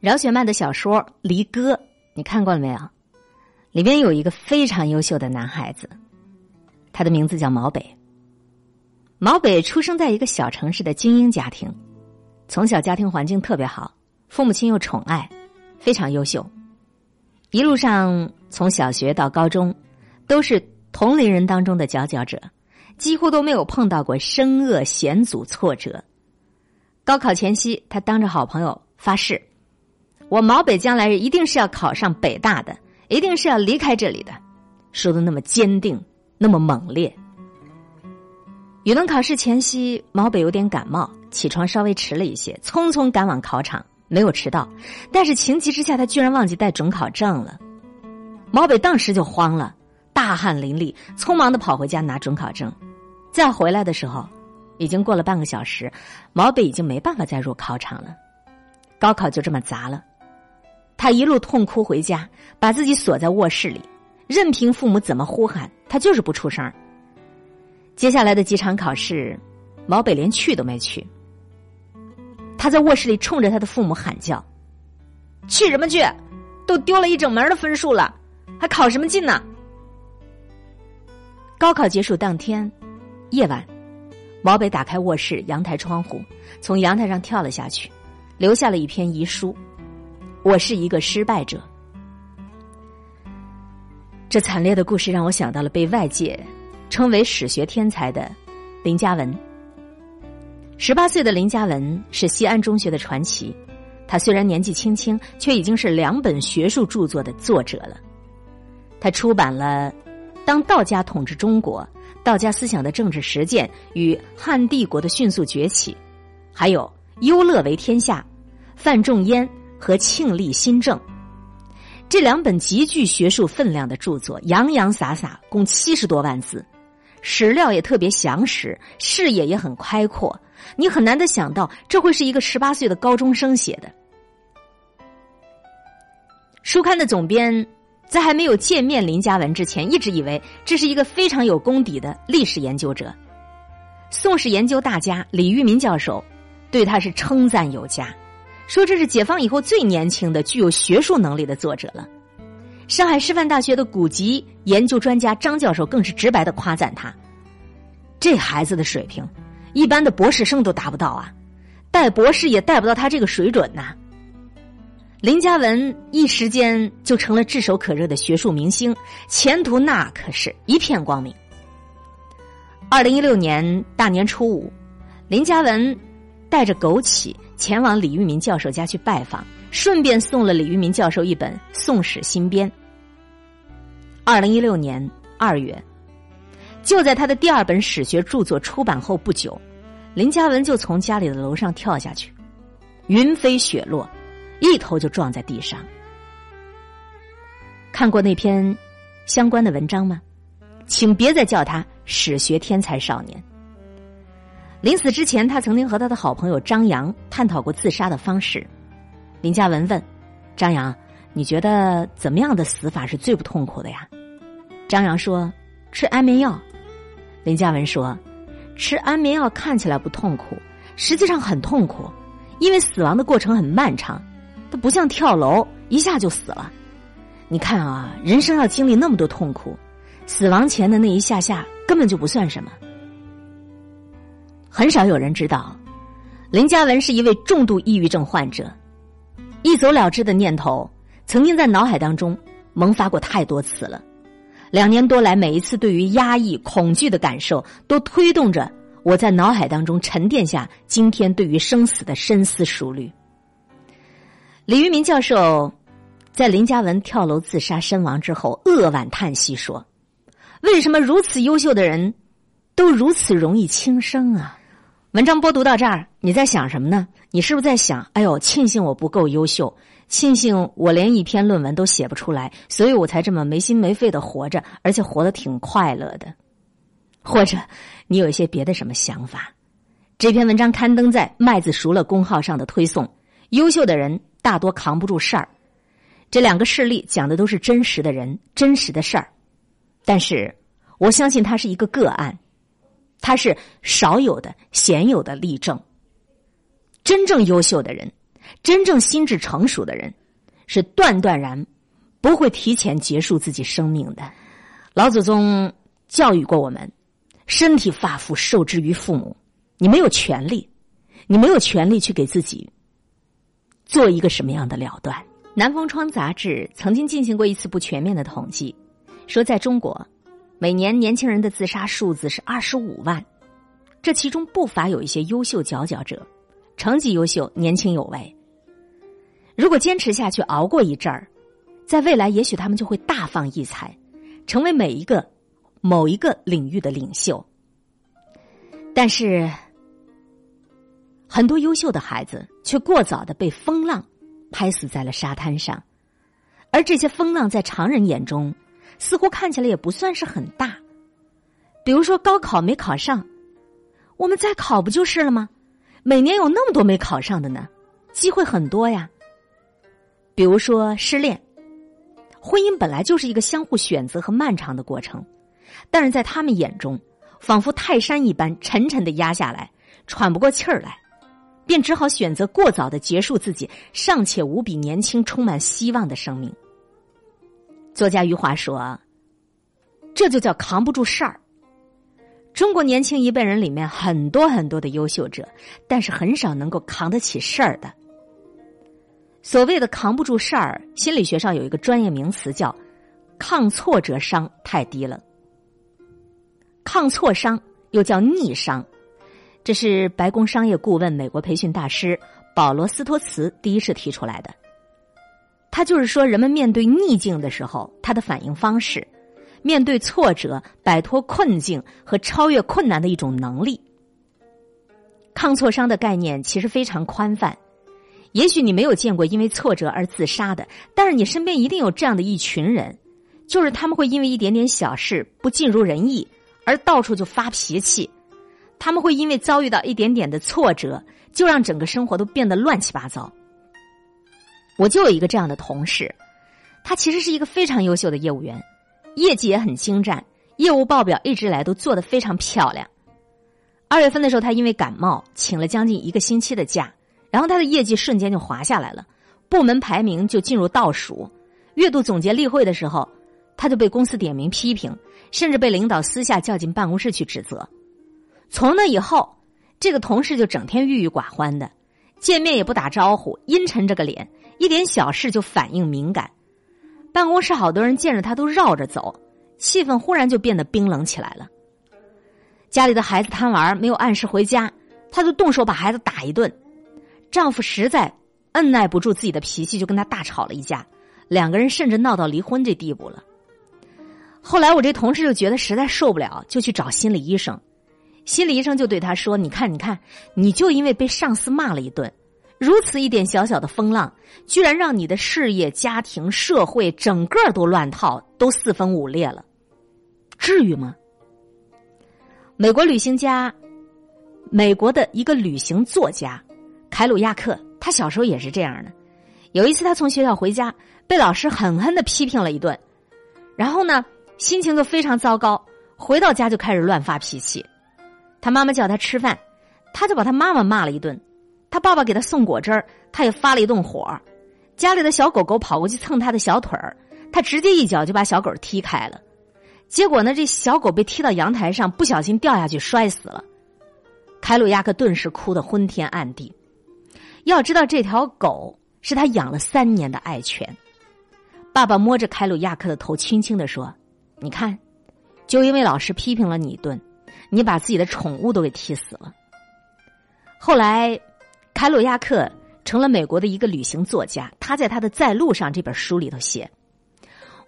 饶雪漫的小说《离歌》，你看过了没有？里面有一个非常优秀的男孩子，他的名字叫毛北。毛北出生在一个小城市的精英家庭，从小家庭环境特别好，父母亲又宠爱，非常优秀。一路上从小学到高中，都是同龄人当中的佼佼者，几乎都没有碰到过生恶险阻挫折。高考前夕，他当着好朋友发誓。我毛北将来一定是要考上北大的，一定是要离开这里的，说的那么坚定，那么猛烈。语文考试前夕，毛北有点感冒，起床稍微迟了一些，匆匆赶往考场，没有迟到，但是情急之下，他居然忘记带准考证了。毛北当时就慌了，大汗淋漓，匆忙的跑回家拿准考证。再回来的时候，已经过了半个小时，毛北已经没办法再入考场了，高考就这么砸了。他一路痛哭回家，把自己锁在卧室里，任凭父母怎么呼喊，他就是不出声。接下来的几场考试，毛北连去都没去。他在卧室里冲着他的父母喊叫：“去什么去？都丢了一整门的分数了，还考什么劲呢？”高考结束当天夜晚，毛北打开卧室阳台窗户，从阳台上跳了下去，留下了一篇遗书。我是一个失败者。这惨烈的故事让我想到了被外界称为史学天才的林嘉文。十八岁的林嘉文是西安中学的传奇，他虽然年纪轻轻，却已经是两本学术著作的作者了。他出版了《当道家统治中国》《道家思想的政治实践与汉帝国的迅速崛起》，还有《忧乐为天下》《范仲淹》。和庆历新政这两本极具学术分量的著作，洋洋洒洒共七十多万字，史料也特别详实，视野也很开阔。你很难的想到，这会是一个十八岁的高中生写的。书刊的总编在还没有见面林嘉文之前，一直以为这是一个非常有功底的历史研究者。宋史研究大家李玉民教授对他是称赞有加。说这是解放以后最年轻的具有学术能力的作者了。上海师范大学的古籍研究专家张教授更是直白的夸赞他：“这孩子的水平，一般的博士生都达不到啊，带博士也带不到他这个水准呐。”林嘉文一时间就成了炙手可热的学术明星，前途那可是一片光明。二零一六年大年初五，林嘉文带着枸杞。前往李玉民教授家去拜访，顺便送了李玉民教授一本《宋史新编》。二零一六年二月，就在他的第二本史学著作出版后不久，林嘉文就从家里的楼上跳下去，云飞雪落，一头就撞在地上。看过那篇相关的文章吗？请别再叫他史学天才少年。临死之前，他曾经和他的好朋友张扬探讨过自杀的方式。林嘉文问张扬：“你觉得怎么样的死法是最不痛苦的呀？”张扬说：“吃安眠药。”林嘉文说：“吃安眠药看起来不痛苦，实际上很痛苦，因为死亡的过程很漫长，它不像跳楼一下就死了。你看啊，人生要经历那么多痛苦，死亡前的那一下下根本就不算什么。”很少有人知道，林嘉文是一位重度抑郁症患者，一走了之的念头曾经在脑海当中萌发过太多次了。两年多来，每一次对于压抑、恐惧的感受，都推动着我在脑海当中沉淀下今天对于生死的深思熟虑。李玉民教授在林嘉文跳楼自杀身亡之后，扼腕叹息说：“为什么如此优秀的人，都如此容易轻生啊？”文章播读到这儿，你在想什么呢？你是不是在想，哎呦，庆幸我不够优秀，庆幸我连一篇论文都写不出来，所以我才这么没心没肺的活着，而且活得挺快乐的。或者，你有一些别的什么想法？这篇文章刊登在麦子熟了公号上的推送，优秀的人大多扛不住事儿。这两个事例讲的都是真实的人、真实的事儿，但是我相信它是一个个案。他是少有的、鲜有的例证。真正优秀的人，真正心智成熟的人，是断断然不会提前结束自己生命的。老祖宗教育过我们：身体发肤受之于父母，你没有权利，你没有权利去给自己做一个什么样的了断。南风窗杂志曾经进行过一次不全面的统计，说在中国，每年年轻人的自杀数字是二十五万，这其中不乏有一些优秀佼佼者，成绩优秀，年轻有为。如果坚持下去，熬过一阵儿，在未来也许他们就会大放异彩，成为每一个某一个领域的领袖。但是，很多优秀的孩子却过早的被风浪。拍死在了沙滩上，而这些风浪在常人眼中，似乎看起来也不算是很大。比如说高考没考上，我们再考不就是了吗？每年有那么多没考上的呢，机会很多呀。比如说失恋，婚姻本来就是一个相互选择和漫长的过程，但是在他们眼中，仿佛泰山一般沉沉的压下来，喘不过气儿来。便只好选择过早的结束自己尚且无比年轻、充满希望的生命。作家余华说：“这就叫扛不住事儿。”中国年轻一辈人里面很多很多的优秀者，但是很少能够扛得起事儿的。所谓的扛不住事儿，心理学上有一个专业名词叫“抗挫折伤太低了”。抗挫伤又叫逆伤。这是白宫商业顾问、美国培训大师保罗·斯托茨第一次提出来的。他就是说，人们面对逆境的时候，他的反应方式，面对挫折、摆脱困境和超越困难的一种能力。抗挫伤的概念其实非常宽泛。也许你没有见过因为挫折而自杀的，但是你身边一定有这样的一群人，就是他们会因为一点点小事不尽如人意而到处就发脾气。他们会因为遭遇到一点点的挫折，就让整个生活都变得乱七八糟。我就有一个这样的同事，他其实是一个非常优秀的业务员，业绩也很精湛，业务报表一直来都做得非常漂亮。二月份的时候，他因为感冒请了将近一个星期的假，然后他的业绩瞬间就滑下来了，部门排名就进入倒数。月度总结例会的时候，他就被公司点名批评，甚至被领导私下叫进办公室去指责。从那以后，这个同事就整天郁郁寡欢的，见面也不打招呼，阴沉着个脸，一点小事就反应敏感。办公室好多人见着他都绕着走，气氛忽然就变得冰冷起来了。家里的孩子贪玩没有按时回家，他就动手把孩子打一顿。丈夫实在按耐不住自己的脾气，就跟他大吵了一架，两个人甚至闹到离婚这地步了。后来我这同事就觉得实在受不了，就去找心理医生。心理医生就对他说：“你看，你看，你就因为被上司骂了一顿，如此一点小小的风浪，居然让你的事业、家庭、社会整个都乱套，都四分五裂了，至于吗？”美国旅行家，美国的一个旅行作家凯鲁亚克，他小时候也是这样的。有一次，他从学校回家，被老师狠狠的批评了一顿，然后呢，心情就非常糟糕，回到家就开始乱发脾气。他妈妈叫他吃饭，他就把他妈妈骂了一顿。他爸爸给他送果汁儿，他也发了一顿火。家里的小狗狗跑过去蹭他的小腿儿，他直接一脚就把小狗踢开了。结果呢，这小狗被踢到阳台上，不小心掉下去摔死了。凯鲁亚克顿时哭得昏天暗地。要知道，这条狗是他养了三年的爱犬。爸爸摸着凯鲁亚克的头，轻轻的说：“你看，就因为老师批评了你一顿。”你把自己的宠物都给踢死了。后来，凯鲁亚克成了美国的一个旅行作家。他在他的《在路上》这本书里头写：“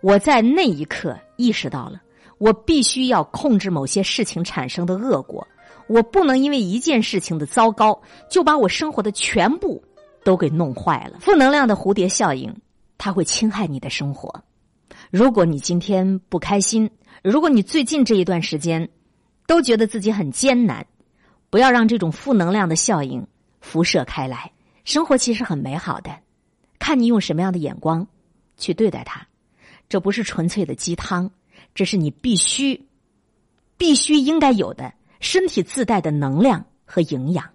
我在那一刻意识到了，我必须要控制某些事情产生的恶果。我不能因为一件事情的糟糕，就把我生活的全部都给弄坏了。负能量的蝴蝶效应，它会侵害你的生活。如果你今天不开心，如果你最近这一段时间，都觉得自己很艰难，不要让这种负能量的效应辐射开来。生活其实很美好的，看你用什么样的眼光去对待它。这不是纯粹的鸡汤，这是你必须、必须应该有的身体自带的能量和营养。